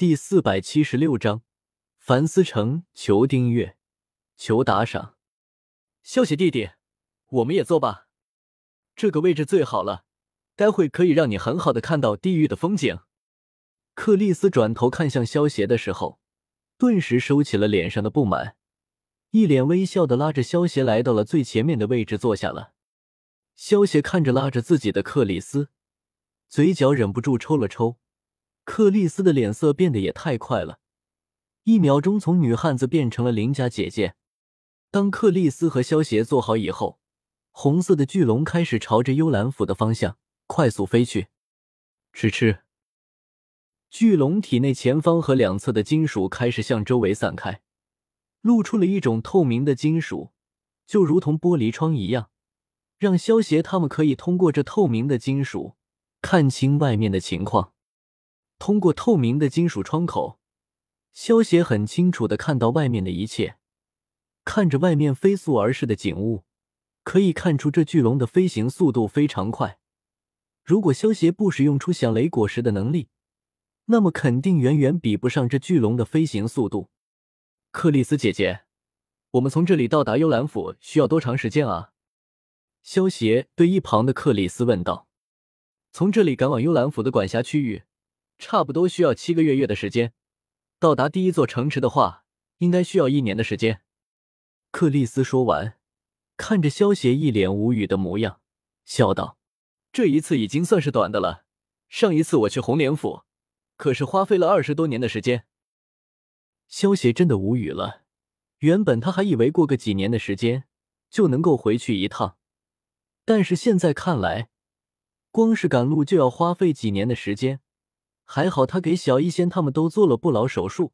第四百七十六章，樊思成，求订阅，求打赏。萧邪弟弟，我们也坐吧。这个位置最好了，待会可以让你很好的看到地狱的风景。克里斯转头看向萧邪的时候，顿时收起了脸上的不满，一脸微笑的拉着萧邪来到了最前面的位置坐下了。萧邪看着拉着自己的克里斯，嘴角忍不住抽了抽。克里斯的脸色变得也太快了，一秒钟从女汉子变成了邻家姐姐。当克里斯和萧协做好以后，红色的巨龙开始朝着幽兰府的方向快速飞去。吃吃，巨龙体内前方和两侧的金属开始向周围散开，露出了一种透明的金属，就如同玻璃窗一样，让萧协他们可以通过这透明的金属看清外面的情况。通过透明的金属窗口，萧协很清楚的看到外面的一切。看着外面飞速而逝的景物，可以看出这巨龙的飞行速度非常快。如果萧协不使用出响雷果实的能力，那么肯定远远比不上这巨龙的飞行速度。克里斯姐姐，我们从这里到达幽兰府需要多长时间啊？萧协对一旁的克里斯问道。从这里赶往幽兰府的管辖区域。差不多需要七个月月的时间，到达第一座城池的话，应该需要一年的时间。克里斯说完，看着萧协一脸无语的模样，笑道：“这一次已经算是短的了。上一次我去红莲府，可是花费了二十多年的时间。”萧协真的无语了。原本他还以为过个几年的时间就能够回去一趟，但是现在看来，光是赶路就要花费几年的时间。还好他给小医仙他们都做了不老手术，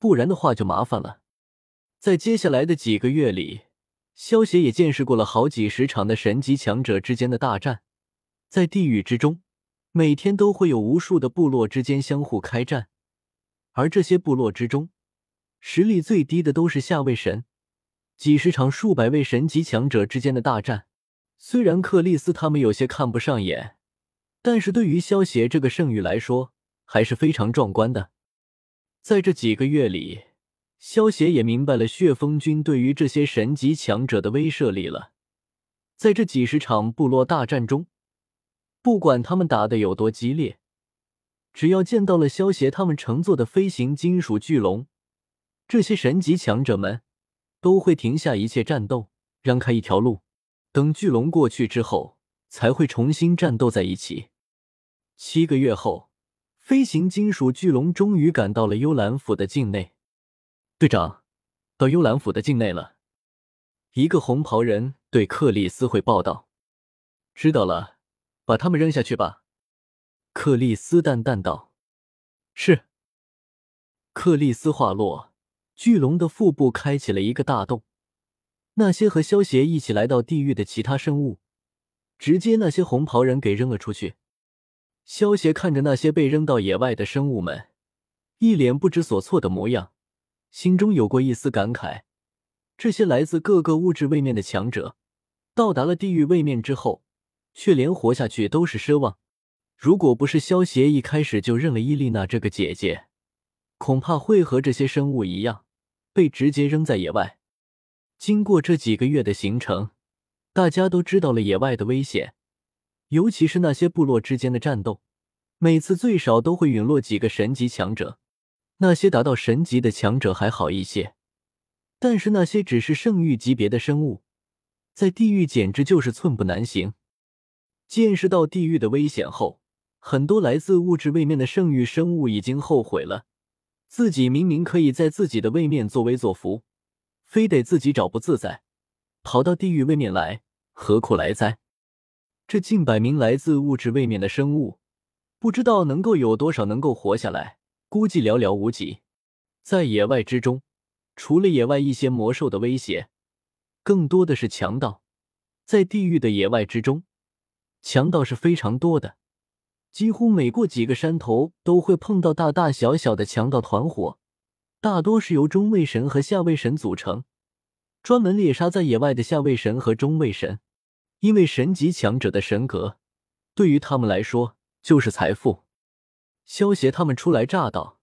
不然的话就麻烦了。在接下来的几个月里，萧协也见识过了好几十场的神级强者之间的大战。在地狱之中，每天都会有无数的部落之间相互开战，而这些部落之中，实力最低的都是下位神。几十场数百位神级强者之间的大战，虽然克利斯他们有些看不上眼，但是对于萧协这个圣域来说，还是非常壮观的。在这几个月里，萧协也明白了血风军对于这些神级强者的威慑力了。在这几十场部落大战中，不管他们打的有多激烈，只要见到了萧协他们乘坐的飞行金属巨龙，这些神级强者们都会停下一切战斗，让开一条路。等巨龙过去之后，才会重新战斗在一起。七个月后。飞行金属巨龙终于赶到了幽兰府的境内。队长，到幽兰府的境内了。一个红袍人对克里斯汇报道：“知道了，把他们扔下去吧。”克里斯淡淡道：“是。”克里斯话落，巨龙的腹部开启了一个大洞。那些和萧协一起来到地狱的其他生物，直接那些红袍人给扔了出去。萧协看着那些被扔到野外的生物们，一脸不知所措的模样，心中有过一丝感慨。这些来自各个物质位面的强者，到达了地狱位面之后，却连活下去都是奢望。如果不是萧协一开始就认了伊丽娜这个姐姐，恐怕会和这些生物一样，被直接扔在野外。经过这几个月的行程，大家都知道了野外的危险。尤其是那些部落之间的战斗，每次最少都会陨落几个神级强者。那些达到神级的强者还好一些，但是那些只是圣域级别的生物，在地狱简直就是寸步难行。见识到地狱的危险后，很多来自物质位面的圣域生物已经后悔了。自己明明可以在自己的位面作威作福，非得自己找不自在，跑到地狱位面来，何苦来哉？这近百名来自物质位面的生物，不知道能够有多少能够活下来，估计寥寥无几。在野外之中，除了野外一些魔兽的威胁，更多的是强盗。在地狱的野外之中，强盗是非常多的，几乎每过几个山头都会碰到大大小小的强盗团伙，大多是由中位神和下位神组成，专门猎杀在野外的下位神和中位神。因为神级强者的神格，对于他们来说就是财富。萧协他们初来乍到，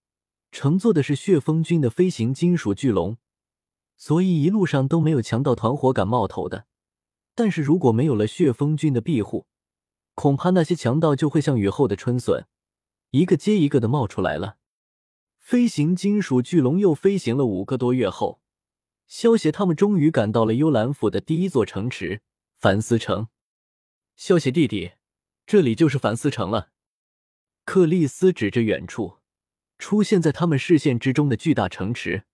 乘坐的是血风军的飞行金属巨龙，所以一路上都没有强盗团伙敢冒头的。但是如果没有了血风军的庇护，恐怕那些强盗就会像雨后的春笋，一个接一个的冒出来了。飞行金属巨龙又飞行了五个多月后，萧协他们终于赶到了幽兰府的第一座城池凡思城。萧协弟弟，这里就是凡思城了。克里斯指着远处出现在他们视线之中的巨大城池。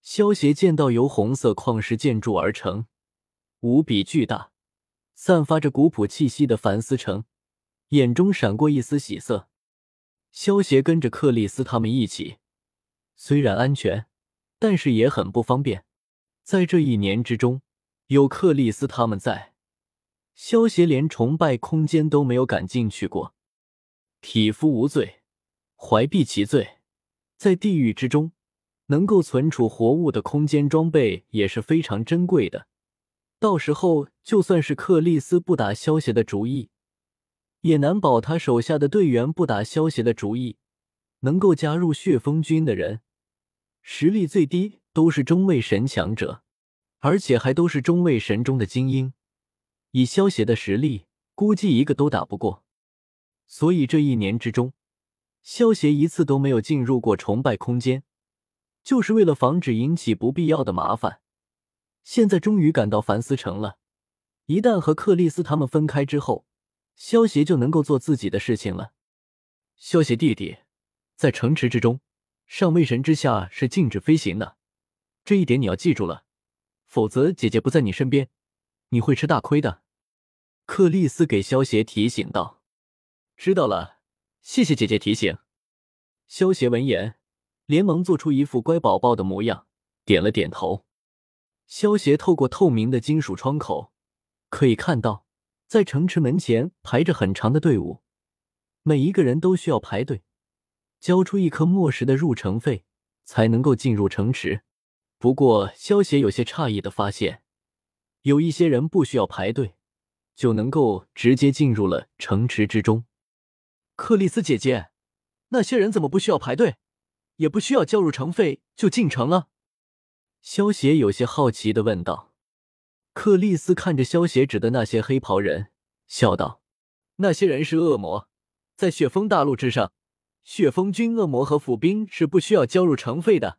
萧协见到由红色矿石建筑而成。无比巨大，散发着古朴气息的凡思城，眼中闪过一丝喜色。萧协跟着克里斯他们一起，虽然安全，但是也很不方便。在这一年之中，有克里斯他们在，萧协连崇拜空间都没有敢进去过。匹夫无罪，怀璧其罪。在地狱之中，能够存储活物的空间装备也是非常珍贵的。到时候，就算是克里斯不打萧协的主意，也难保他手下的队员不打萧协的主意。能够加入血风军的人，实力最低都是中位神强者，而且还都是中位神中的精英。以萧协的实力，估计一个都打不过。所以这一年之中，萧协一次都没有进入过崇拜空间，就是为了防止引起不必要的麻烦。现在终于赶到凡思城了，一旦和克里斯他们分开之后，萧协就能够做自己的事情了。萧协弟弟，在城池之中，上位神之下是禁止飞行的，这一点你要记住了，否则姐姐不在你身边，你会吃大亏的。克里斯给萧协提醒道：“知道了，谢谢姐姐提醒。”萧协闻言，连忙做出一副乖宝宝的模样，点了点头。萧协透过透明的金属窗口，可以看到，在城池门前排着很长的队伍，每一个人都需要排队，交出一颗墨石的入城费，才能够进入城池。不过，萧协有些诧异的发现，有一些人不需要排队，就能够直接进入了城池之中。克里斯姐姐，那些人怎么不需要排队，也不需要交入城费就进城了？萧协有些好奇的问道：“克里斯看着萧协指的那些黑袍人，笑道：‘那些人是恶魔，在雪峰大陆之上，雪峰军恶魔和府兵是不需要交入城费的。